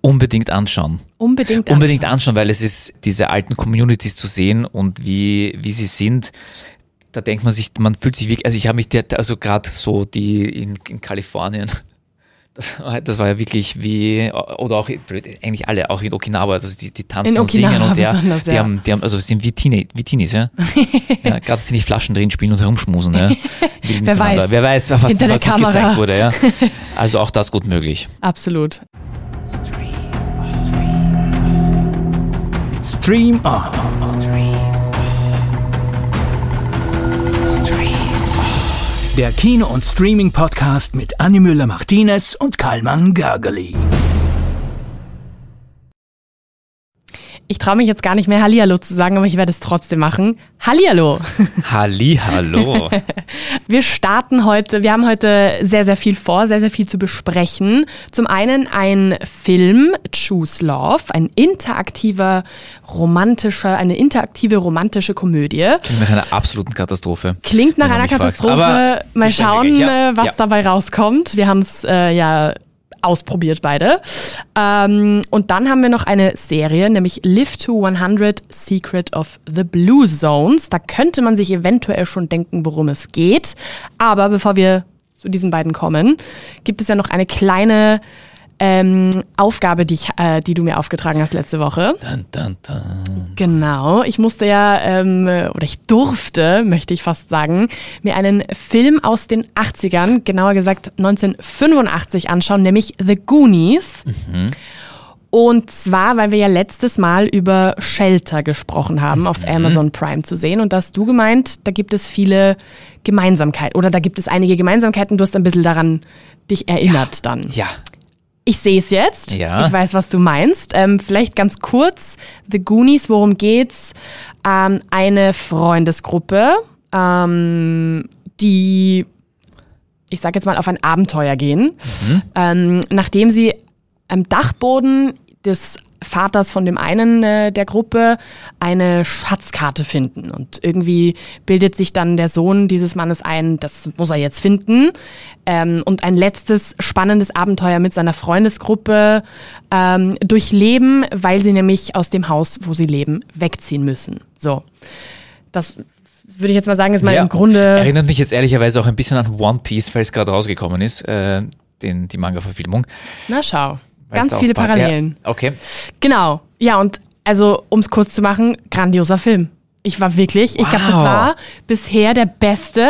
Unbedingt anschauen. Unbedingt anschauen. Unbedingt anschauen, weil es ist, diese alten Communities zu sehen und wie, wie sie sind. Da denkt man sich, man fühlt sich wirklich, also ich habe mich, der, also gerade so die in, in Kalifornien, das war, ja wirklich wie, oder auch, eigentlich alle, auch in Okinawa, also die, die tanzen In und singen Okinawa und der, die, ja. haben, die haben, also sind wie, Teenie, wie Teenies, ja. ja gerade sie nicht Flaschen drin spielen und herumschmusen, ja. Wer weiß. Wer weiß, was, was gezeigt wurde, ja. Also auch das gut möglich. Absolut. Stream On. Der Kino- und Streaming-Podcast mit Annie Müller-Martinez und Karlmann Gergely. Ich traue mich jetzt gar nicht mehr Hallihallo zu sagen, aber ich werde es trotzdem machen. Hallihallo! Halli, hallo. Wir starten heute, wir haben heute sehr, sehr viel vor, sehr, sehr viel zu besprechen. Zum einen ein Film, Choose Love, ein interaktiver, romantischer, eine interaktive, romantische Komödie. Klingt nach einer absoluten Katastrophe. Klingt nach einer. Katastrophe. Mal schauen, ja. äh, was Ja. dabei rauskommt. Wir haben es äh, ja ausprobiert beide. Ähm, und dann haben wir noch eine Serie, nämlich Live to 100 Secret of the Blue Zones. Da könnte man sich eventuell schon denken, worum es geht. Aber bevor wir zu diesen beiden kommen, gibt es ja noch eine kleine ähm, Aufgabe, die, ich, äh, die du mir aufgetragen hast letzte Woche. Dun, dun, dun. Genau, ich musste ja, ähm, oder ich durfte, möchte ich fast sagen, mir einen Film aus den 80ern, genauer gesagt 1985 anschauen, nämlich The Goonies. Und zwar, weil wir ja letztes Mal über Shelter gesprochen haben, auf Amazon Prime zu sehen. Und da hast du gemeint, da gibt es viele Gemeinsamkeiten. Oder da gibt es einige Gemeinsamkeiten. Du hast ein bisschen daran dich erinnert dann. Ja. Ich sehe es jetzt. Ja. Ich weiß, was du meinst. Ähm, vielleicht ganz kurz. The Goonies, worum geht's? Ähm, eine Freundesgruppe, ähm, die, ich sag jetzt mal, auf ein Abenteuer gehen, ähm, nachdem sie am Dachboden des Vaters von dem einen äh, der Gruppe eine Schatzkarte finden. Und irgendwie bildet sich dann der Sohn dieses Mannes ein, das muss er jetzt finden. Ähm, und ein letztes spannendes Abenteuer mit seiner Freundesgruppe ähm, durchleben, weil sie nämlich aus dem Haus, wo sie leben, wegziehen müssen. So. Das würde ich jetzt mal sagen, ist mal ja. im Grunde. Erinnert mich jetzt ehrlicherweise auch ein bisschen an One Piece, weil es gerade rausgekommen ist, äh, den, die Manga-Verfilmung. Na schau. Ganz viele paar- Parallelen. Ja, okay. Genau. Ja, und also, um es kurz zu machen, grandioser Film. Ich war wirklich, ich glaube, das Wow. war bisher der beste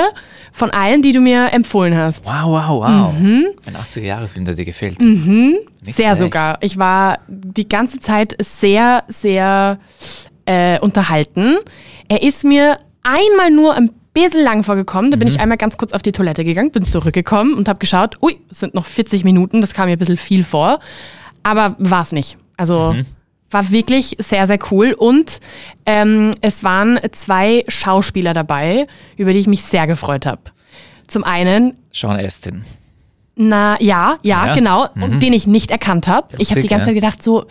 von allen, die du mir empfohlen hast. Wow, wow, wow. Mhm. Ein 80er-Jahre-Film, der dir gefällt. Sehr schlecht. sogar. Ich war die ganze Zeit sehr, sehr äh, unterhalten. Er ist mir einmal nur ein bisschen lang vorgekommen. Da bin ich einmal ganz kurz auf die Toilette gegangen, bin zurückgekommen und habe geschaut, ui, es sind noch 40 Minuten, das kam mir ein bisschen viel vor. Aber war es nicht. Also war wirklich sehr, sehr cool. Und ähm, es waren zwei Schauspieler dabei, über die ich mich sehr gefreut habe. Zum einen Sean Astin. na ja, ja, Ja. genau. Und den ich nicht erkannt habe. Ich habe die ganze Zeit gedacht, so,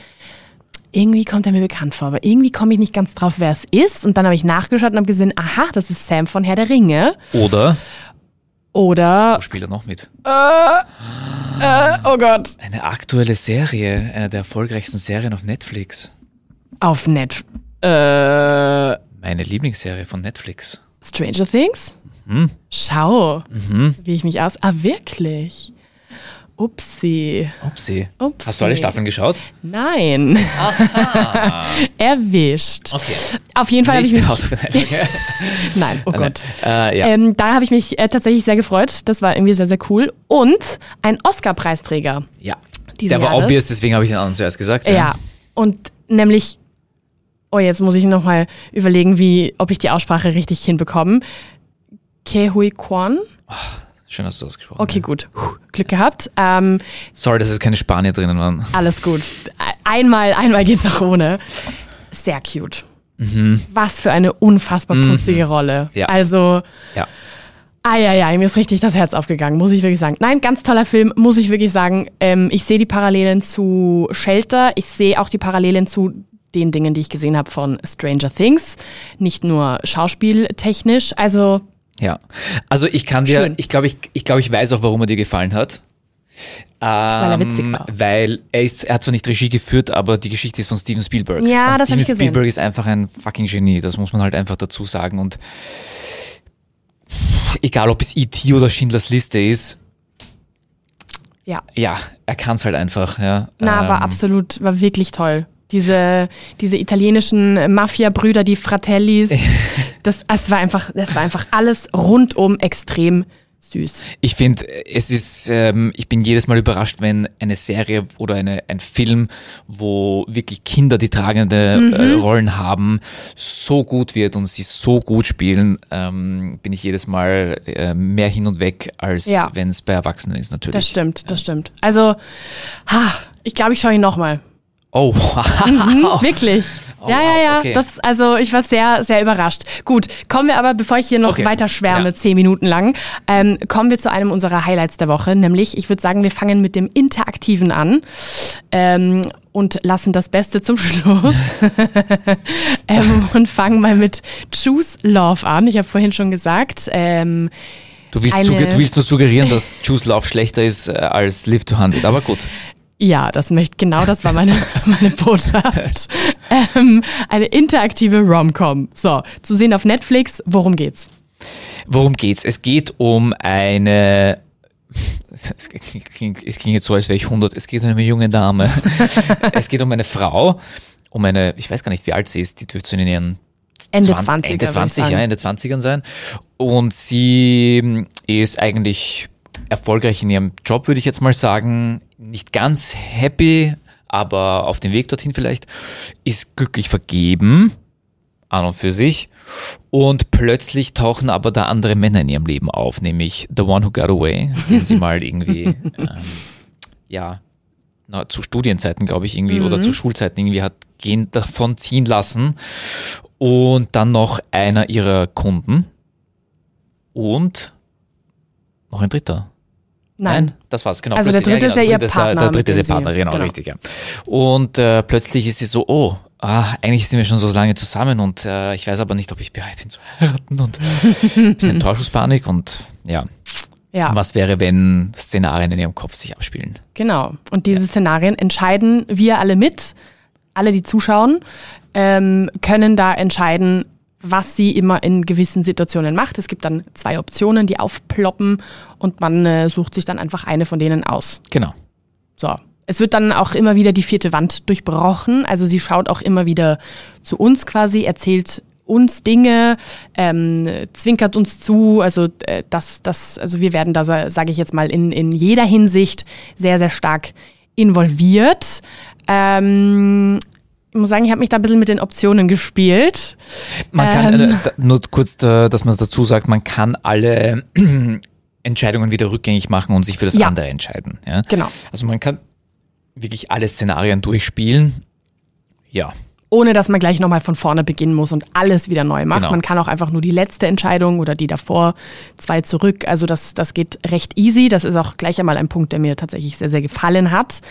irgendwie kommt er mir bekannt vor, aber irgendwie komme ich nicht ganz drauf, wer es ist. Und dann habe ich nachgeschaut und habe gesehen, aha, das ist Sam von Herr der Ringe. Oder, Oder, wo spielt er noch mit? oh Gott, Eine aktuelle Serie, eine der erfolgreichsten Serien auf Netflix. auf Net. Äh, Meine Lieblingsserie von Netflix. Stranger Things? Hm? Schau, wie ich mich aus. Ah, wirklich? Upsi. Upsi. Upsi. Hast du alle Staffeln geschaut? Nein. Erwischt. Okay. Auf jeden Fall habe ich mich. Nein, oh Gott. Äh, ja. Ähm, da habe ich mich äh, tatsächlich sehr gefreut. Das war irgendwie sehr, sehr cool. Und ein Oscar-Preisträger. ja. Der war Jahres. obvious, deswegen habe ich den anderen zuerst gesagt. Ja. Und nämlich, oh, jetzt muss ich nochmal überlegen, wie, ob ich die Aussprache richtig hinbekomme. Kehui Kwan. Schön, dass du das ausgesprochen Okay, gut. Puh, Glück gehabt. Ähm, Sorry, dass es keine Spanier drinnen waren. alles gut. Einmal, einmal geht's auch ohne. Sehr cute. Was für eine unfassbar putzige Rolle. Mhm. Ja. Also, Ja. Eieiei, mir ist richtig das Herz aufgegangen, muss ich wirklich sagen. Nein, ganz toller Film, muss ich wirklich sagen. Ähm, ich sehe die Parallelen zu Shelter, ich sehe auch die Parallelen zu den Dingen, die ich gesehen habe von Stranger Things. Nicht nur schauspieltechnisch, also Ja. Also ich kann dir, Schön. ich glaube, ich, ich glaube, ich weiß auch, warum er dir gefallen hat. Weil er witzig Ähm, war. Weil er, ist, er hat zwar nicht Regie geführt, aber die Geschichte ist von Steven Spielberg. Ja, und das Steven ich gesehen. Spielberg ist einfach ein fucking Genie, das muss man halt einfach dazu sagen. Und egal, ob es E.T. oder Schindlers Liste ist, Ja. ja, er kann es halt einfach. Ja. Na, war Ähm, absolut, war wirklich toll. Diese, diese italienischen Mafia-Brüder, die Fratellis, das, es war einfach, das war einfach alles rundum extrem süß. Ich finde, es ist, ähm, ich bin jedes Mal überrascht, wenn eine Serie oder eine, ein Film, wo wirklich Kinder die tragende Mhm. äh, Rollen haben, so gut wird und sie so gut spielen, ähm, bin ich jedes Mal äh, mehr hin und weg, als Ja. wenn es bei Erwachsenen ist, natürlich. Das stimmt, das stimmt. Also, ha, ich glaube, ich schaue ihn nochmal. Oh, Wirklich. Oh, ja, ja, wow, ja. okay. Das, also ich war sehr, sehr überrascht. Gut, kommen wir aber, bevor ich hier noch Okay. weiter schwärme, Ja. zehn Minuten lang, ähm, kommen wir zu einem unserer Highlights der Woche. Nämlich, ich würde sagen, wir fangen mit dem Interaktiven an. Ähm, und lassen das Beste zum Schluss. ähm, und fangen mal mit Choose Love an. Ich habe vorhin schon gesagt, ähm, du, willst du willst nur suggerieren, dass Choose Love schlechter ist äh, als Live to 100, aber gut. Ja, das möchte, genau das war meine, meine Botschaft. ähm, eine interaktive Rom-Com. So, zu sehen auf Netflix. Worum geht's? Worum geht's? Es geht um eine. Es klingt, es klingt jetzt so, als wäre ich 100. Es geht um eine junge Dame. es geht um eine Frau, um eine, ich weiß gar nicht, wie alt sie ist, die dürfte in ihren Ende 20, 20er, Ende würde ich 20, ja. Ende 20ern sein. Und sie ist eigentlich erfolgreich in ihrem Job, würde ich jetzt mal sagen. Nicht ganz happy, aber auf dem Weg dorthin vielleicht. Ist glücklich vergeben, an und für sich. Und plötzlich tauchen aber da andere Männer in ihrem Leben auf, nämlich The One Who Got Away, den sie mal irgendwie, ähm, ja, na, zu Studienzeiten, glaube ich, irgendwie, oder zu Schulzeiten irgendwie hat gehen davon ziehen lassen. Und dann noch einer ihrer Kunden. Und noch ein dritter. Nein. das war's, genau. Also der dritte ist ja der ihr dritte ist Partner, Der, der dritte ist ihr Partner, genau, genau. richtig, ja. Und äh, plötzlich ist sie so, oh, ah, eigentlich sind wir schon so lange zusammen und äh, ich weiß aber nicht, ob ich bereit bin zu heiraten und ein bisschen Torschusspanik und ja, Ja, was wäre, wenn Szenarien in ihrem Kopf sich abspielen? genau. Und diese Szenarien entscheiden wir alle mit. Alle, die zuschauen, ähm, können da entscheiden, was sie immer in gewissen Situationen macht. Es gibt dann zwei Optionen, die aufploppen und man äh, sucht sich dann einfach eine von denen aus. Genau. So. Es wird dann auch immer wieder die vierte Wand durchbrochen. Also sie schaut auch immer wieder zu uns quasi, erzählt uns Dinge, ähm, zwinkert uns zu. Also äh, das, das, also wir werden da, sage ich jetzt mal, in, in jeder Hinsicht sehr, sehr stark involviert. Ähm, ich muss sagen, ich habe mich da ein bisschen mit den Optionen gespielt. Man kann, Ähm. äh, da, nur kurz, äh, dass man es dazu sagt, man kann alle Entscheidungen wieder rückgängig machen und sich für das Ja. andere entscheiden. Ja? Genau. Also man kann wirklich alle Szenarien durchspielen. Ja, ohne dass man gleich nochmal von vorne beginnen muss und alles wieder neu macht. Genau. Man kann auch einfach nur die letzte Entscheidung oder die davor, zwei zurück. Also das, das geht recht easy. Das ist auch gleich einmal ein Punkt, der mir tatsächlich sehr, sehr gefallen hat.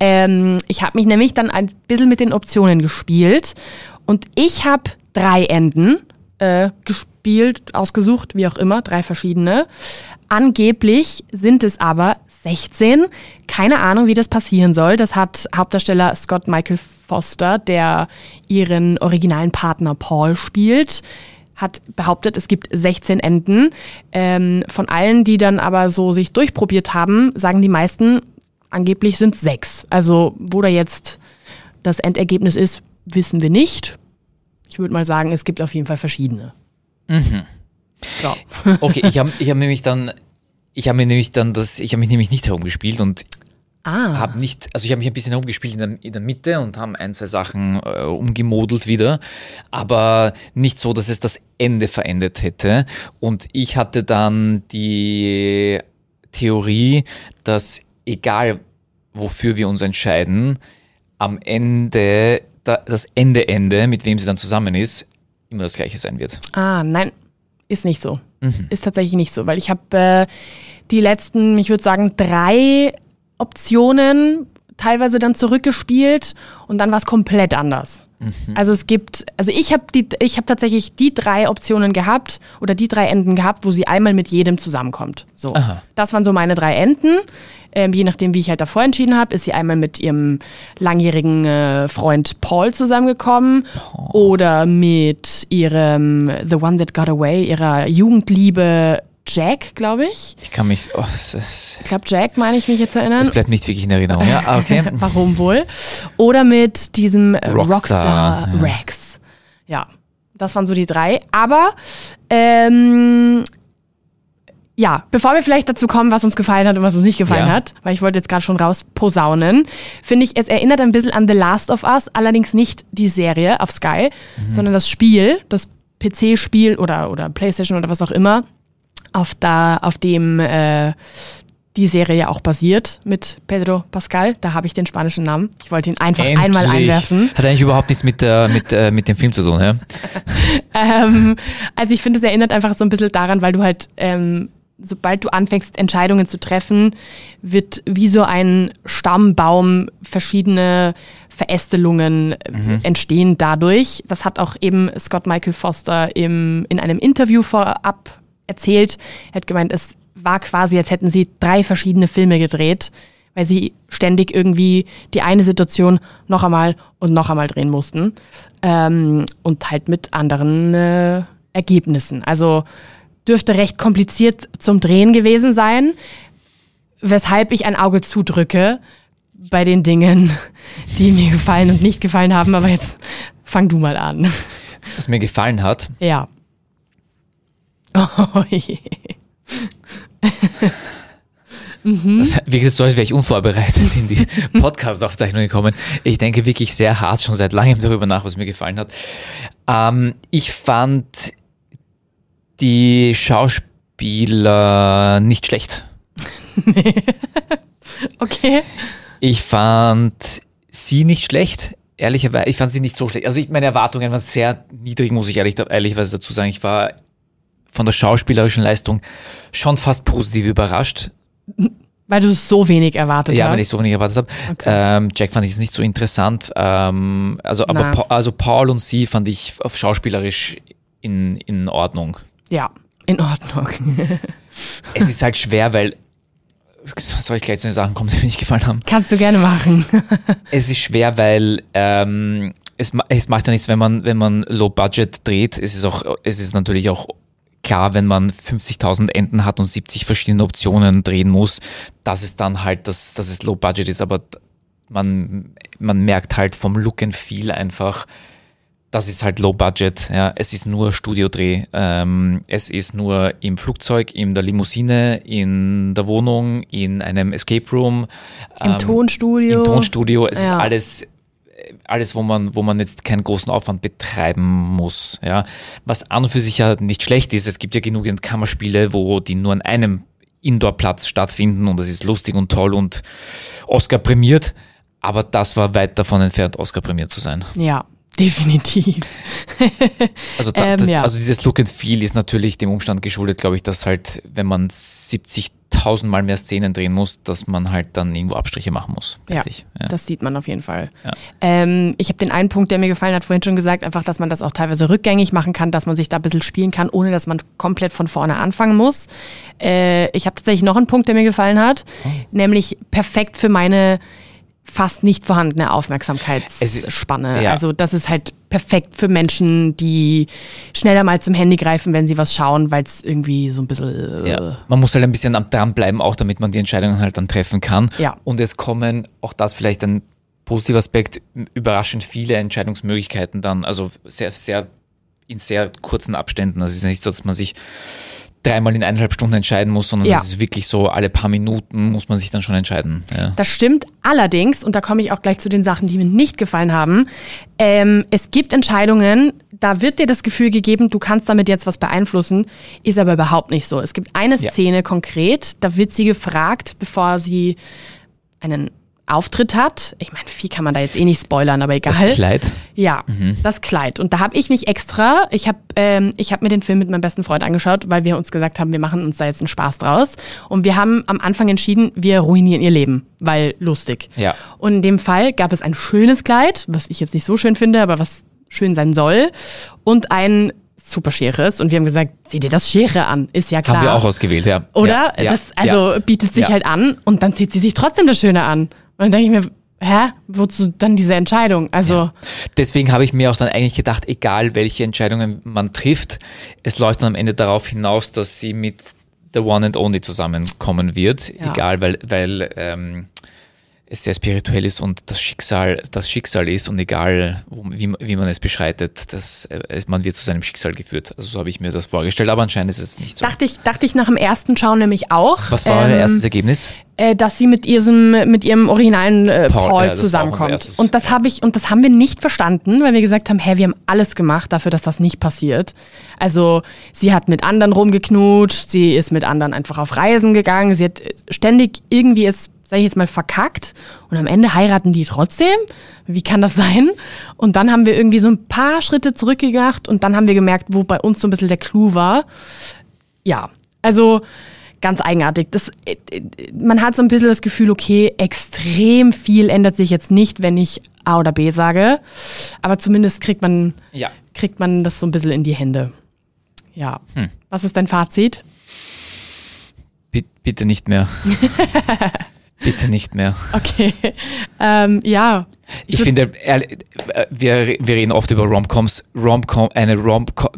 Ähm, ich habe mich nämlich dann ein bisschen mit den Optionen gespielt und ich habe drei Enden äh, gespielt, ausgesucht, wie auch immer, drei verschiedene. Angeblich sind es aber 16. Keine Ahnung, wie das passieren soll. Das hat Hauptdarsteller Scott Michael Foster, der ihren originalen Partner Paul spielt, hat behauptet, es gibt 16 Enden. Ähm, von allen, die dann aber so sich durchprobiert haben, sagen die meisten, angeblich sind sechs. Also wo da jetzt das Endergebnis ist, wissen wir nicht. Ich würde mal sagen, es gibt auf jeden Fall verschiedene. So. okay, ich habe ich hab nämlich dann, ich habe mir nämlich dann das, ich habe mich nämlich nicht herumgespielt und Ah, habe nicht, also ich habe mich ein bisschen herumgespielt in der, in der Mitte und haben ein, zwei Sachen äh, umgemodelt wieder, aber nicht so, dass es das Ende verändert hätte. Und ich hatte dann die Theorie, dass egal wofür wir uns entscheiden, am Ende, da, das Ende-Ende, mit wem sie dann zusammen ist, immer das gleiche sein wird. Ah, nein, ist nicht so. Ist tatsächlich nicht so, weil ich habe äh, die letzten, ich würde sagen, drei Optionen teilweise dann zurückgespielt und dann war es komplett anders. Also es gibt, also ich habe die, ich habe tatsächlich die drei Optionen gehabt oder die drei Enden gehabt, wo sie einmal mit jedem zusammenkommt. So, Aha. das waren so meine drei Enden. Ähm, je nachdem, wie ich halt davor entschieden habe, ist sie einmal mit ihrem langjährigen äh, Freund Paul zusammengekommen oder mit ihrem The One That Got Away, ihrer Jugendliebe Jack, glaube ich. Ich kann mich. Oh, es, Ich glaube, Jack meine ich mich jetzt erinnern. es bleibt nicht wirklich in Erinnerung. Ja, ah, okay. Warum wohl? Oder mit diesem äh, Rockstar, Rockstar, ja. Rex. Ja, das waren so die drei. Aber ähm, ja, bevor wir vielleicht dazu kommen, was uns gefallen hat und was uns nicht gefallen Ja. hat, weil ich wollte jetzt gerade schon raus posaunen, finde ich, es erinnert ein bisschen an The Last of Us, allerdings nicht die Serie auf Sky, Mhm. sondern das Spiel, das PC-Spiel oder, oder Playstation oder was auch immer, auf, da, auf dem äh, die Serie ja auch basiert mit Pedro Pascal. Da habe ich den spanischen Namen. Ich wollte ihn einfach einmal Endlich. einwerfen. Hat eigentlich überhaupt nichts mit, äh, mit, äh, mit dem Film zu tun, ja? Ähm, also ich finde, es erinnert einfach so ein bisschen daran, weil du halt, ähm, sobald du anfängst, Entscheidungen zu treffen, wird wie so ein Stammbaum verschiedene Verästelungen äh, entstehen dadurch. Das hat auch eben Scott Michael Foster im, in einem Interview vorab erzählt. Er hat gemeint, es war quasi, als hätten sie drei verschiedene Filme gedreht, weil sie ständig irgendwie die eine Situation noch einmal und noch einmal drehen mussten. Ähm, und halt mit anderen äh, Ergebnissen. Also dürfte recht kompliziert zum Drehen gewesen sein, weshalb ich ein Auge zudrücke bei den Dingen, die mir gefallen und nicht gefallen haben. Aber jetzt fang du mal an. Was mir gefallen hat. Ja. Oh je. Das wirkt so, als wäre ich unvorbereitet in die Podcast-Aufzeichnung gekommen. Ich denke wirklich sehr hart schon seit langem darüber nach, was mir gefallen hat. Ähm, ich fand die Schauspieler nicht schlecht. Okay. Ich fand sie nicht schlecht. Ehrlicherweise, ich fand sie nicht so schlecht. Also ich, meine Erwartungen waren sehr niedrig, muss ich ehrlich, ehrlicherweise dazu sagen. Ich war von der schauspielerischen Leistung schon fast positiv überrascht. Weil du so wenig erwartet Ja, hast. wenn ich so wenig erwartet habe. Okay. Ähm, Jack fand ich jetzt nicht so interessant. Ähm, also, aber. Pa also Paul und sie fand ich schauspielerisch in, in Ordnung. Ja, in Ordnung. Es ist halt schwer, weil soll ich gleich zu den Sachen kommen, die mir nicht gefallen haben? Kannst du gerne machen. Es ist schwer, weil ähm, es, es macht ja nichts, wenn man, wenn man Low Budget dreht. Es ist auch, es ist natürlich auch klar, wenn man 50.000 Enden hat und 70 verschiedene Optionen drehen muss, dass es dann halt, dass, dass es Low Budget ist. Aber man, man merkt halt vom Look and Feel einfach, das ist halt Low Budget. Ja, es ist nur Studiodreh. Ähm, es ist nur im Flugzeug, in der Limousine, in der Wohnung, in einem Escape Room. Im ähm, Tonstudio. im Tonstudio. Es ist Ja. alles, alles, wo man, wo man jetzt keinen großen Aufwand betreiben muss. Ja. Was an und für sich ja nicht schlecht ist. Es gibt ja genügend Kammerspiele, wo die nur an einem Indoor-Platz stattfinden und das ist lustig und toll und Oscar prämiert. Aber das war weit davon entfernt, Oscar prämiert zu sein. Ja, definitiv. Also, da, Ähm, ja. also dieses Look and Feel ist natürlich dem Umstand geschuldet, glaube ich, dass halt, wenn man 70.000 Mal mehr Szenen drehen muss, dass man halt dann irgendwo Abstriche machen muss. Ja, Fertig. Ja. das sieht man auf jeden Fall. Ja. Ähm, ich habe den einen Punkt, der mir gefallen hat, vorhin schon gesagt, einfach, dass man das auch teilweise rückgängig machen kann, dass man sich da ein bisschen spielen kann, ohne dass man komplett von vorne anfangen muss. Äh, ich habe tatsächlich noch einen Punkt, der mir gefallen hat, Oh. nämlich perfekt für meine fast nicht vorhandene Es ist- Aufmerksamkeitsspanne. ja. Also das ist halt perfekt für Menschen, die schneller mal zum Handy greifen, wenn sie was schauen, weil es irgendwie so ein bisschen... äh, Ja. Man muss halt ein bisschen am dranbleiben, auch damit man die Entscheidungen halt dann treffen kann. Ja. Und es kommen, auch das vielleicht ein positiver Aspekt, überraschend viele Entscheidungsmöglichkeiten dann, also sehr, sehr, in sehr kurzen Abständen. Also es ist nicht so, dass man sich dreimal in eineinhalb Stunden entscheiden muss, sondern Ja. es ist wirklich so, alle paar Minuten muss man sich dann schon entscheiden. Ja. Das stimmt allerdings, und da komme ich auch gleich zu den Sachen, die mir nicht gefallen haben. Ähm, es gibt Entscheidungen, da wird dir das Gefühl gegeben, du kannst damit jetzt was beeinflussen, ist aber überhaupt nicht so. Es gibt eine Ja. Szene konkret, da wird sie gefragt, bevor sie einen Auftritt hat. Ich meine, viel kann man da jetzt eh nicht spoilern, aber egal. Das Kleid. Ja, das Kleid. Und da habe ich mich extra, ich habe ähm, ich hab mir den Film mit meinem besten Freund angeschaut, weil wir uns gesagt haben, wir machen uns da jetzt einen Spaß draus. Und wir haben am Anfang entschieden, wir ruinieren ihr Leben, weil lustig. Ja. Und in dem Fall gab es ein schönes Kleid, was ich jetzt nicht so schön finde, aber was schön sein soll. Und ein super scheres. Und wir haben gesagt, zieh dir das Schere an, ist ja klar. Haben wir auch ausgewählt, ja. Oder? Ja, das also ja. bietet sich Ja. halt an und dann zieht sie sich trotzdem das Schöne an. Und dann denke ich mir, hä, wozu dann diese Entscheidung? Also, Deswegen habe ich mir auch dann eigentlich gedacht, egal welche Entscheidungen man trifft, es läuft dann am Ende darauf hinaus, dass sie mit The One and Only zusammenkommen wird. Ja. Egal, weil, weil ähm, es sehr spirituell ist und das Schicksal das Schicksal ist und egal, wie, wie man es beschreitet, das, äh, man wird zu seinem Schicksal geführt. Also so habe ich mir das vorgestellt, aber anscheinend ist es nicht so. dachte ich, dachte ich nach dem ersten Schauen nämlich auch. Was war euer ähm, erstes Ergebnis? Äh, dass sie mit ihrem, mit ihrem originalen äh, Paul, Paul, ja, zusammenkommt. Und das habe ich, und das haben wir nicht verstanden, weil wir gesagt haben, hä, wir haben alles gemacht dafür, dass das nicht passiert. Also sie hat mit anderen rumgeknutscht, sie ist mit anderen einfach auf Reisen gegangen, sie hat äh, ständig irgendwie es, sag ich jetzt mal, verkackt und am Ende heiraten die trotzdem. Wie kann das sein? Und dann haben wir irgendwie so ein paar Schritte zurückgedacht und dann haben wir gemerkt, wo bei uns so ein bisschen der Clou war. Ja, also ganz eigenartig. Das, äh, äh, man hat so ein bisschen das Gefühl, okay, extrem viel ändert sich jetzt nicht, wenn ich A oder B sage. Aber zumindest kriegt man, Ja. kriegt man das so ein bisschen in die Hände. Ja. Hm. Was ist dein Fazit? Bitte, nicht mehr. bitte nicht mehr. Okay. ähm, ja. Ich finde, ehrlich, äh, wir, wir reden oft über Romcoms. Romcom, eine Romcom,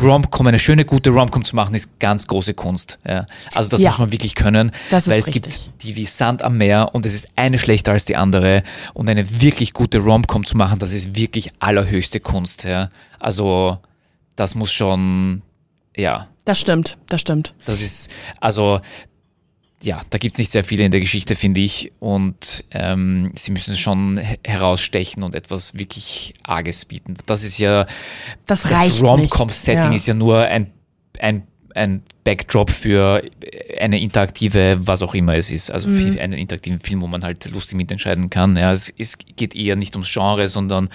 Romcom, eine schöne, gute Romcom zu machen, ist ganz große Kunst. Ja. Also das Ja. muss man wirklich können, Das ist weil es richtig. gibt die wie Sand am Meer und es ist eine schlechter als die andere. Und eine wirklich gute Romcom zu machen, das ist wirklich allerhöchste Kunst. Ja. Also das muss schon, ja, Das stimmt, das stimmt. das ist, also, ja, da gibt es nicht sehr viele in der Geschichte, finde ich. Und ähm, sie müssen schon he- herausstechen und etwas wirklich Arges bieten. Das ist ja, Das, das Rom-Com-Setting nicht. ist ja nur ein, ein, ein Backdrop für eine interaktive, was auch immer es ist. Also Mhm. für einen interaktiven Film, wo man halt lustig mitentscheiden kann. Ja, es, es geht eher nicht ums Genre, sondern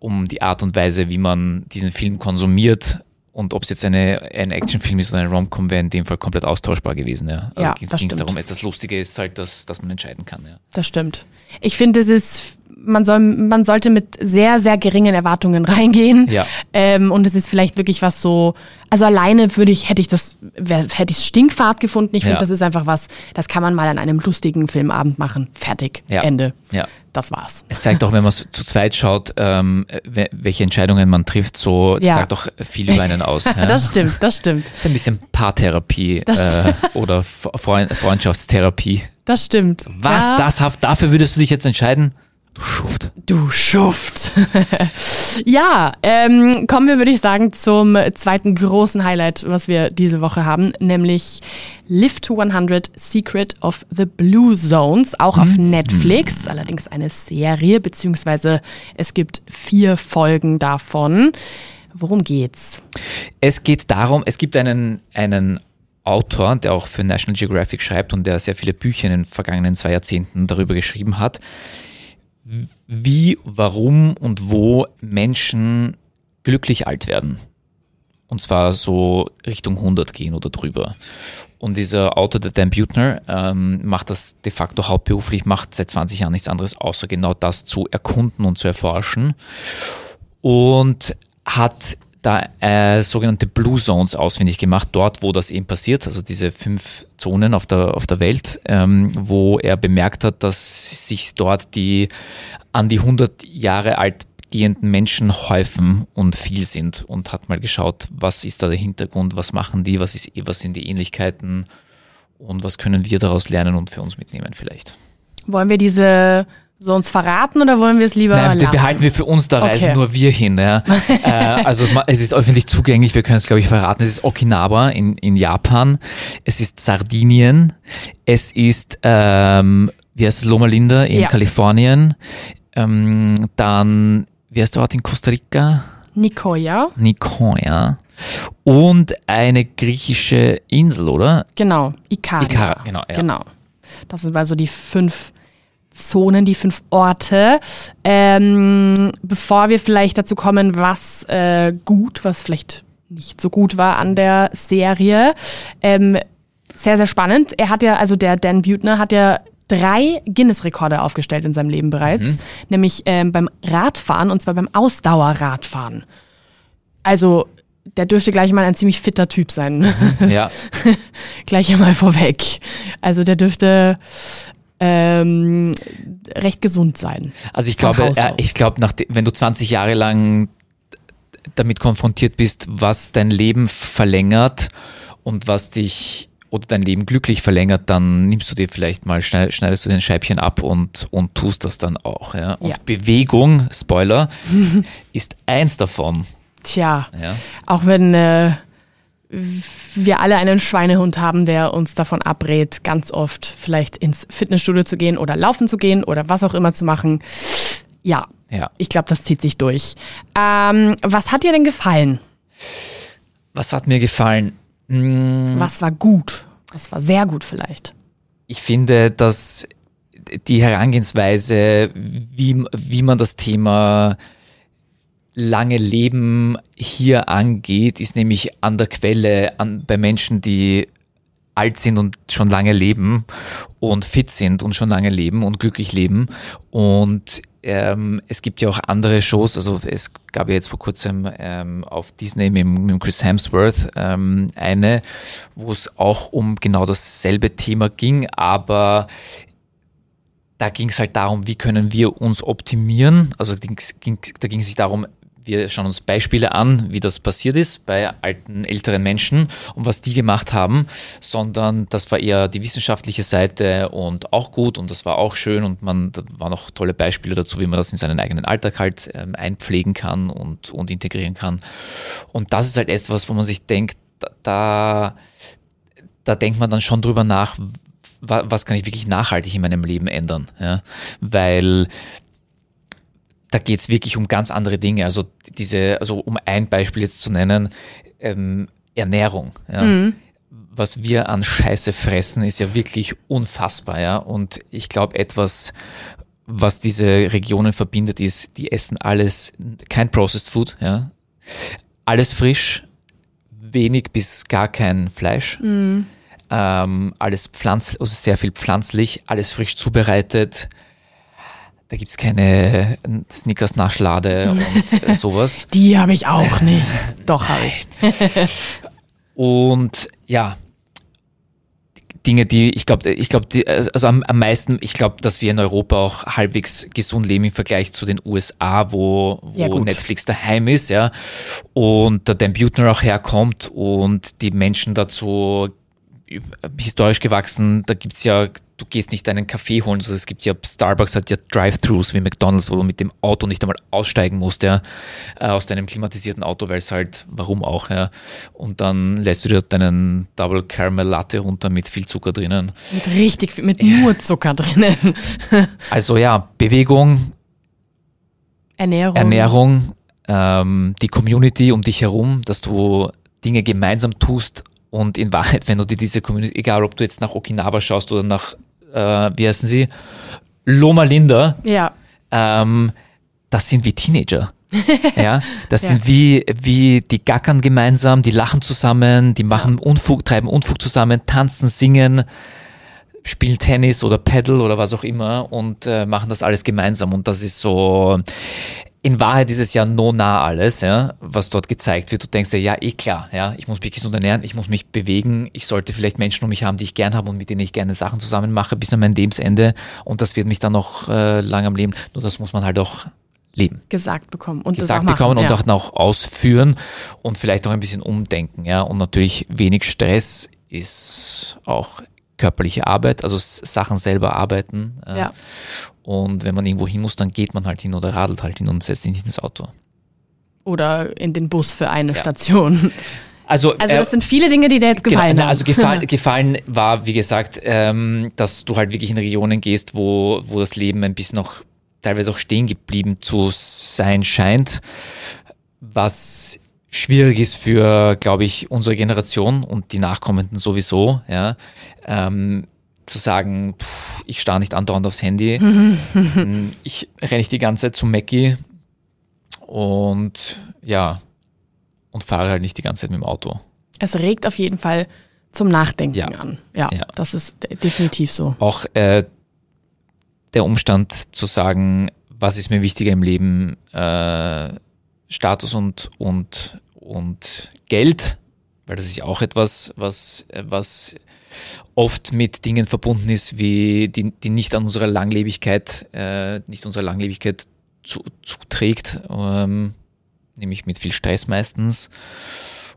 um die Art und Weise, wie man diesen Film konsumiert. Und ob es jetzt eine, ein Actionfilm ist oder ein Rom-Com, wäre in dem Fall komplett austauschbar gewesen. Ja, also Ja, ging's- stimmt. darum, das Lustige ist halt, dass, dass man entscheiden kann. Ja. Das stimmt. Ich finde, es ist, man, soll, man sollte mit sehr, sehr geringen Erwartungen reingehen. Ja. Ähm, und es ist vielleicht wirklich was so, also alleine würde ich, hätte ich das, wär, hätte ich Stinkfahrt gefunden. Ich finde, Ja. das ist einfach was, das kann man mal an einem lustigen Filmabend machen. Fertig. Ja. Ende. Ja. Das war's. Es zeigt auch, wenn man zu zweit schaut, ähm, we- welche Entscheidungen man trifft, so Ja. sagt auch viel über einen aus. Ja. Das stimmt, das stimmt. Das ist ein bisschen Paartherapie äh, oder Freund Freundschaftstherapie. Das stimmt. Was? Ja, Das, dafür würdest du dich jetzt entscheiden? Du Schuft. Du Schuft. ja, ähm, kommen wir, würde ich sagen, zum zweiten großen Highlight, was wir diese Woche haben, nämlich Live to 100 Secret of the Blue Zones, auch auf Netflix, allerdings eine Serie, beziehungsweise es gibt vier Folgen davon. Worum geht's? Es geht darum, es gibt einen, einen Autor, der auch für National Geographic schreibt und der sehr viele Bücher in den vergangenen zwei Jahrzehnten darüber geschrieben hat, wie, warum und wo Menschen glücklich alt werden. Und zwar so Richtung 100 gehen oder drüber. Und dieser Autor, der Dan Butner, ähm, macht das de facto hauptberuflich, macht seit 20 Jahren nichts anderes, außer genau das zu erkunden und zu erforschen. Und hat da äh, sogenannte Blue Zones ausfindig gemacht, dort, wo das eben passiert, also diese fünf Zonen auf der, auf der Welt, ähm, wo er bemerkt hat, dass sich dort die an die 100 Jahre alt gehenden Menschen häufen und viel sind und hat mal geschaut, was ist da der Hintergrund, was machen die, was, ist, was sind die Ähnlichkeiten und was können wir daraus lernen und für uns mitnehmen vielleicht. Wollen wir diese so uns verraten oder wollen wir es lieber Nein, lassen? behalten wir für uns, da reisen Okay. nur wir hin. Ja. äh, also es ist öffentlich zugänglich, wir können es glaube ich verraten. Es ist Okinawa in, in Japan, es ist Sardinien, es ist, ähm, wie heißt es, Loma Linda in Ja. Kalifornien, ähm, dann, wie heißt der Ort in Costa Rica? Nicoya, Nicoya. Und eine griechische Insel, oder? genau, Ikaria. Ikara, genau, ja. Genau. Das sind also die fünf Zonen, die fünf Orte. Ähm, bevor wir vielleicht dazu kommen, was äh, gut, was vielleicht nicht so gut war an der Serie. Ähm, sehr, sehr spannend. Er hat ja, also der Dan Butner hat ja drei Guinness-Rekorde aufgestellt in seinem Leben bereits, mhm. nämlich ähm, beim Radfahren und zwar beim Ausdauerradfahren. Also der dürfte gleich mal ein ziemlich fitter Typ sein. Ja. gleich einmal vorweg. Also der dürfte ähm, recht gesund sein. Also ich glaube, äh, ich glaube, wenn du 20 Jahre lang damit konfrontiert bist, was dein Leben verlängert und was dich oder dein Leben glücklich verlängert, dann nimmst du dir vielleicht mal, schneidest du den Scheibchen ab und, und tust das dann auch. Ja? Und ja. Bewegung, Spoiler, ist eins davon. Tja, ja. auch wenn äh, wir alle einen Schweinehund haben, der uns davon abrät, ganz oft vielleicht ins Fitnessstudio zu gehen oder laufen zu gehen oder was auch immer zu machen. Ja, ja. ich glaube, das zieht sich durch. Ähm, was hat dir denn gefallen? Was hat mir gefallen? Hm. Was war gut? Was war sehr gut vielleicht? Ich finde, dass die Herangehensweise, wie, wie man das Thema lange Leben hier angeht, ist nämlich an der Quelle an, bei Menschen, die alt sind und schon lange leben und fit sind und schon lange leben und glücklich leben. Und ähm, es gibt ja auch andere Shows, also es gab ja jetzt vor kurzem ähm, auf Disney mit, mit Chris Hemsworth ähm, eine, wo es auch um genau dasselbe Thema ging, aber da ging es halt darum, wie können wir uns optimieren. Also da ging es sich darum, wir schauen uns Beispiele an, wie das passiert ist bei alten, älteren Menschen und was die gemacht haben, sondern das war eher die wissenschaftliche Seite und auch gut und das war auch schön und man, da waren auch tolle Beispiele dazu, wie man das in seinen eigenen Alltag halt ähm, einpflegen kann und, und integrieren kann. Und das ist halt etwas, wo man sich denkt, da, da denkt man dann schon drüber nach, was kann ich wirklich nachhaltig in meinem Leben ändern? Ja? Weil da geht es wirklich um ganz andere Dinge. Also diese, also um ein Beispiel jetzt zu nennen, ähm, Ernährung. Ja. Mhm. Was wir an Scheiße fressen, ist ja wirklich unfassbar, ja. Und ich glaube, etwas, was diese Regionen verbindet, ist, die essen alles, kein Processed Food, ja. Alles frisch, wenig bis gar kein Fleisch. Mhm. Ähm, alles pflanzlich, also sehr viel pflanzlich, alles frisch zubereitet da gibt es keine Snickers-Naschlade und äh, sowas. Die habe ich auch nicht. Doch, habe ich. und ja, Dinge, die ich glaube, ich glaube, also am, am meisten, ich glaube, dass wir in Europa auch halbwegs gesund leben im Vergleich zu den USA, wo, wo ja, Netflix daheim ist, ja, und der Dan Butner auch herkommt und die Menschen dazu historisch gewachsen, da gibt's ja du gehst nicht deinen Kaffee holen. Also es gibt ja, Starbucks hat ja Drive-Thrus wie McDonalds, wo du mit dem Auto nicht einmal aussteigen musst, ja, äh, aus deinem klimatisierten Auto, weil es halt, warum auch, ja. Und dann lässt du dir deinen Double Caramel Latte runter mit viel Zucker drinnen. Mit richtig viel, mit nur Zucker drinnen. also ja, Bewegung, Ernährung, Ernährung ähm, die Community um dich herum, dass du Dinge gemeinsam tust und in Wahrheit, wenn du dir diese Community, egal ob du jetzt nach Okinawa schaust oder nach äh, wie heißen sie? Loma Linda. Ja. Ähm, das sind wie Teenager. ja, das ja. sind wie, wie die gackern gemeinsam, die lachen zusammen, die machen Unfug, treiben Unfug zusammen, tanzen, singen, spielen Tennis oder Paddle oder was auch immer und äh, machen das alles gemeinsam. Und das ist so, in Wahrheit ist es ja no nah alles, ja, was dort gezeigt wird. Du denkst ja, ja, eh klar, ja, ich muss mich gesund ernähren, ich muss mich bewegen, ich sollte vielleicht Menschen um mich haben, die ich gern habe und mit denen ich gerne Sachen zusammen mache bis an mein Lebensende und das wird mich dann noch äh, lang am Leben. Nur das muss man halt auch leben. Gesagt bekommen und gesagt machen, bekommen und ja. auch noch ausführen und vielleicht auch ein bisschen umdenken, ja. Und natürlich wenig Stress ist auch körperliche Arbeit, also Sachen selber arbeiten. Äh, ja. Und wenn man irgendwo hin muss, dann geht man halt hin oder radelt halt hin und setzt sich nicht ins Auto. Oder in den Bus für eine ja. Station. Also, also das äh, sind viele Dinge, die dir jetzt gefallen genau, haben. Also gefallen, gefallen war, wie gesagt, ähm, dass du halt wirklich in Regionen gehst, wo, wo das Leben ein bisschen noch teilweise auch stehen geblieben zu sein scheint, was schwierig ist für, glaube ich, unsere Generation und die Nachkommenden sowieso. Ja. Ähm, zu sagen, pff, ich starre nicht andauernd aufs Handy, ich renne nicht die ganze Zeit zu Mackie und ja, und fahre halt nicht die ganze Zeit mit dem Auto. Es regt auf jeden Fall zum Nachdenken Ja. an. Ja, Ja. das ist de- definitiv so. Auch äh, der Umstand zu sagen, was ist mir wichtiger im Leben, äh, Status und, und, und Geld, weil das ist ja auch etwas, was, was oft mit Dingen verbunden ist, wie die, die nicht an unserer Langlebigkeit, äh, nicht unserer Langlebigkeit zu, zuträgt, ähm, nämlich mit viel Stress meistens.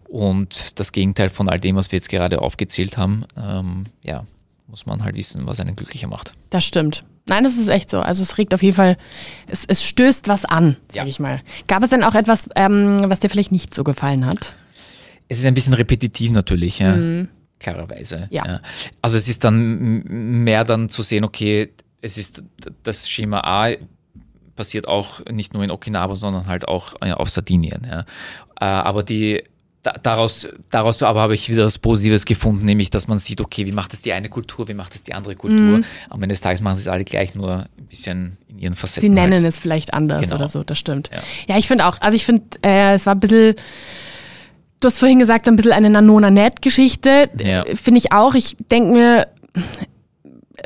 Und das Gegenteil von all dem, was wir jetzt gerade aufgezählt haben, ähm, ja, muss man halt wissen, was einen glücklicher macht. Das stimmt. Nein, das ist echt so. Also es regt auf jeden Fall, es, es stößt was an, sag Ja. ich mal. Gab es denn auch etwas, ähm, was dir vielleicht nicht so gefallen hat? Es ist ein bisschen repetitiv natürlich, ja. klarerweise. Ja. Also es ist dann mehr dann zu sehen, okay, es ist das Schema A passiert auch nicht nur in Okinawa, sondern halt auch auf Sardinien. Ja. Äh, Aber die daraus, daraus aber habe ich wieder was Positives gefunden, nämlich dass man sieht, okay, wie macht es die eine Kultur, wie macht es die andere Kultur. Am Ende des Tages machen sie es alle gleich, nur ein bisschen in ihren Facetten. Sie nennen halt. es vielleicht anders Genau. oder so, das stimmt. Ja. Ja, ich finde auch, also ich finde, äh, es war ein bisschen, du hast vorhin gesagt, ein bisschen eine Nanona-Net-Geschichte. Ja. Finde ich auch. Ich denke mir,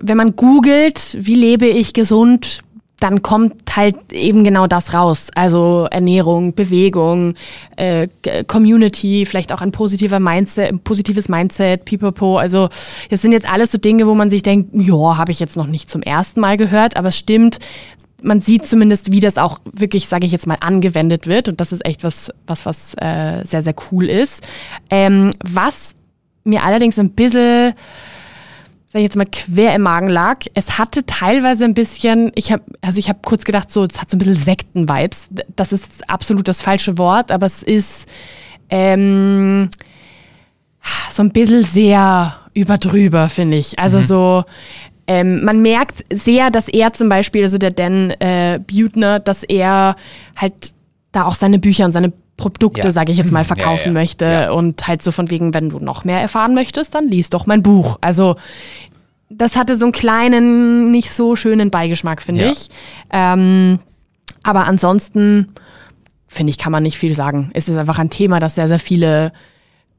wenn man googelt, wie lebe ich gesund, dann kommt halt eben genau das raus. Also Ernährung, Bewegung, äh, Community, vielleicht auch ein positiver Mindset, positives Mindset, pipapo. Also das sind jetzt alles so Dinge, wo man sich denkt, ja, habe ich jetzt noch nicht zum ersten Mal gehört, aber es stimmt, man sieht zumindest, wie das auch wirklich, sage ich jetzt mal, angewendet wird. Und das ist echt was, was, was äh, sehr, sehr cool ist. Ähm, was mir allerdings ein bisschen sag ich jetzt mal, quer im Magen lag. Es hatte teilweise ein bisschen, ich habe, also ich habe kurz gedacht, so, es hat so ein bisschen Sekten-Vibes. Das ist absolut das falsche Wort, aber es ist ähm, so ein bisschen sehr überdrüber, finde ich. Also so, ähm, man merkt sehr, dass er zum Beispiel, also der Dan äh, Butner, dass er halt da auch seine Bücher und seine Produkte, Ja. sage ich jetzt mal, Ja, ja, verkaufen ja. möchte und halt so von wegen, wenn du noch mehr erfahren möchtest, dann lies doch mein Buch. Also das hatte so einen kleinen, nicht so schönen Beigeschmack, finde ich. Ähm, aber ansonsten, finde ich, kann man nicht viel sagen. Es ist einfach ein Thema, das sehr, sehr viele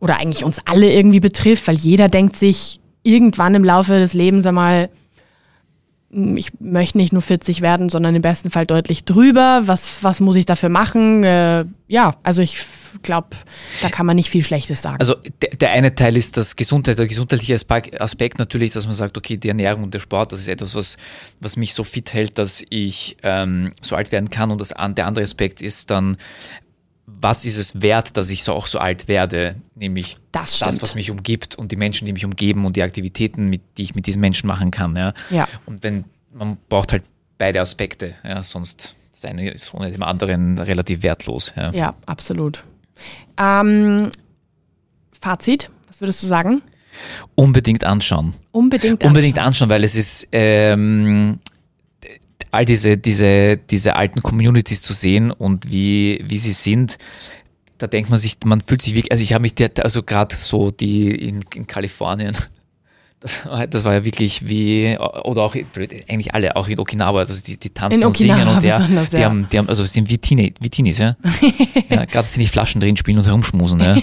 oder eigentlich uns alle irgendwie betrifft, weil jeder denkt sich irgendwann im Laufe des Lebens einmal, "Hm, ich möchte nicht nur 40 werden, sondern im besten Fall deutlich drüber. Was, was muss ich dafür machen? Äh, ja, also ich glaube, da kann man nicht viel Schlechtes sagen. Also der, der eine Teil ist das Gesundheit, der gesundheitliche Aspekt, natürlich, dass man sagt, okay, die Ernährung und der Sport, das ist etwas, was, was mich so fit hält, dass ich ähm, so alt werden kann. Und das, der andere Aspekt ist dann, was ist es wert, dass ich so auch so alt werde? Nämlich Das das, was mich umgibt und die Menschen, die mich umgeben und die Aktivitäten, mit, die ich mit diesen Menschen machen kann. Ja? Ja. Und wenn man braucht halt beide Aspekte, ja? sonst das eine ist ohne dem anderen relativ wertlos. Ja? Ja, absolut. Ähm, Fazit, was würdest du sagen? Unbedingt anschauen. Unbedingt Unbedingt anschauen. anschauen, weil es ist ähm, all diese, diese, diese alten Communities zu sehen und wie, wie sie sind, da denkt man sich, man fühlt sich wirklich, also ich habe mich, der, also gerade so die in, in Kalifornien, das war, ja wirklich wie, oder auch, eigentlich alle, auch in Okinawa, also die, die tanzen In und singen Okinawa und ja, die, ja. haben, die haben, also sind wie, Teenie, wie Teenies, ja. ja gerade sie nicht Flaschen drin spielen und herumschmusen, ja.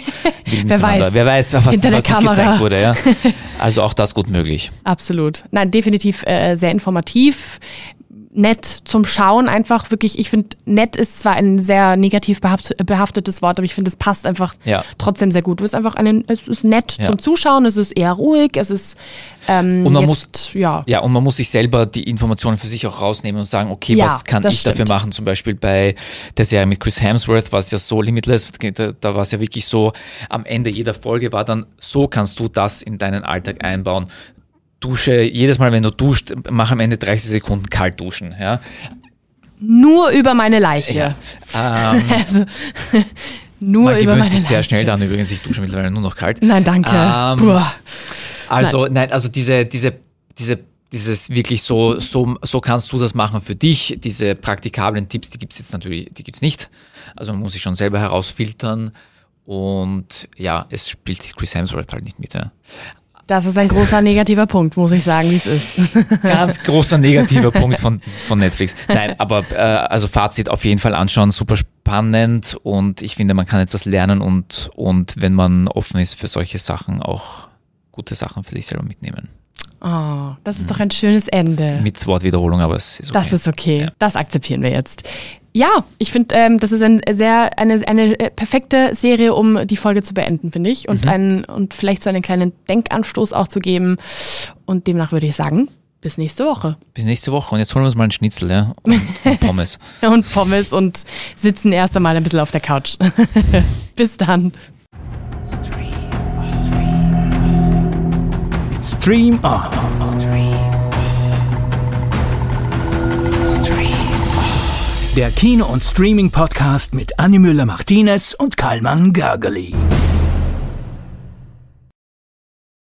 Wer weiß. Wer weiß, was, was Hinter Kamera. gezeigt wurde, ja. Also auch das gut möglich. Absolut. Nein, definitiv äh, sehr informativ. Nett zum Schauen einfach wirklich. Ich finde, nett ist zwar ein sehr negativ behaft, behaftetes Wort, aber ich finde, es passt einfach Ja. trotzdem sehr gut. Es ist einfach einen, es ist nett Ja. zum Zuschauen, es ist eher ruhig, es ist ähm, Und man jetzt, ja, Ja, und man muss sich selber die Informationen für sich auch rausnehmen und sagen, okay, Ja, was kann ich dafür stimmt. machen? Zum Beispiel bei der Serie mit Chris Hemsworth war es ja so limitless, da, da war es ja wirklich so, am Ende jeder Folge war dann, so kannst du das in deinen Alltag einbauen. Dusche, jedes Mal, wenn du duscht, mach am Ende 30 Sekunden kalt duschen. Ja? nur über meine Leiche. Ähm, Nur man über meine gewöhnt sich sehr Leiche. schnell dann übrigens, ich dusche mittlerweile nur noch kalt. Nein, danke. Ähm. Also, nein, also diese, diese, diese, dieses wirklich so, so, so kannst du das machen für dich. Diese praktikablen Tipps, die gibt's jetzt natürlich, die gibt's nicht. Also man muss sich schon selber herausfiltern. Und ja, es spielt Chris Hemsworth halt nicht mit. Ja. Das ist ein großer negativer Punkt, muss ich sagen, wie es ist. Ganz großer negativer Punkt von, von Netflix. Nein, aber äh, also Fazit auf jeden Fall anschauen, super spannend und ich finde, man kann etwas lernen und, und wenn man offen ist für solche Sachen, auch gute Sachen für sich selber mitnehmen. Oh, das ist doch ein schönes Ende. Mit Wortwiederholung, aber es ist okay. Das ist okay. Ja. Das akzeptieren wir jetzt. Ja, ich finde, ähm, das ist ein sehr, eine, eine äh, perfekte Serie, um die Folge zu beenden, finde ich. Mhm. Und, einen, und vielleicht so einen kleinen Denkanstoß auch zu geben. Und demnach würde ich sagen, bis nächste Woche. Bis nächste Woche und jetzt holen wir uns mal einen Schnitzel ja? und, und Pommes. Und Pommes und sitzen erst einmal ein bisschen auf der Couch. bis dann. Stream On. Der Kino- und Streaming-Podcast mit Annie Müller-Martinez und Karlmann Gergely.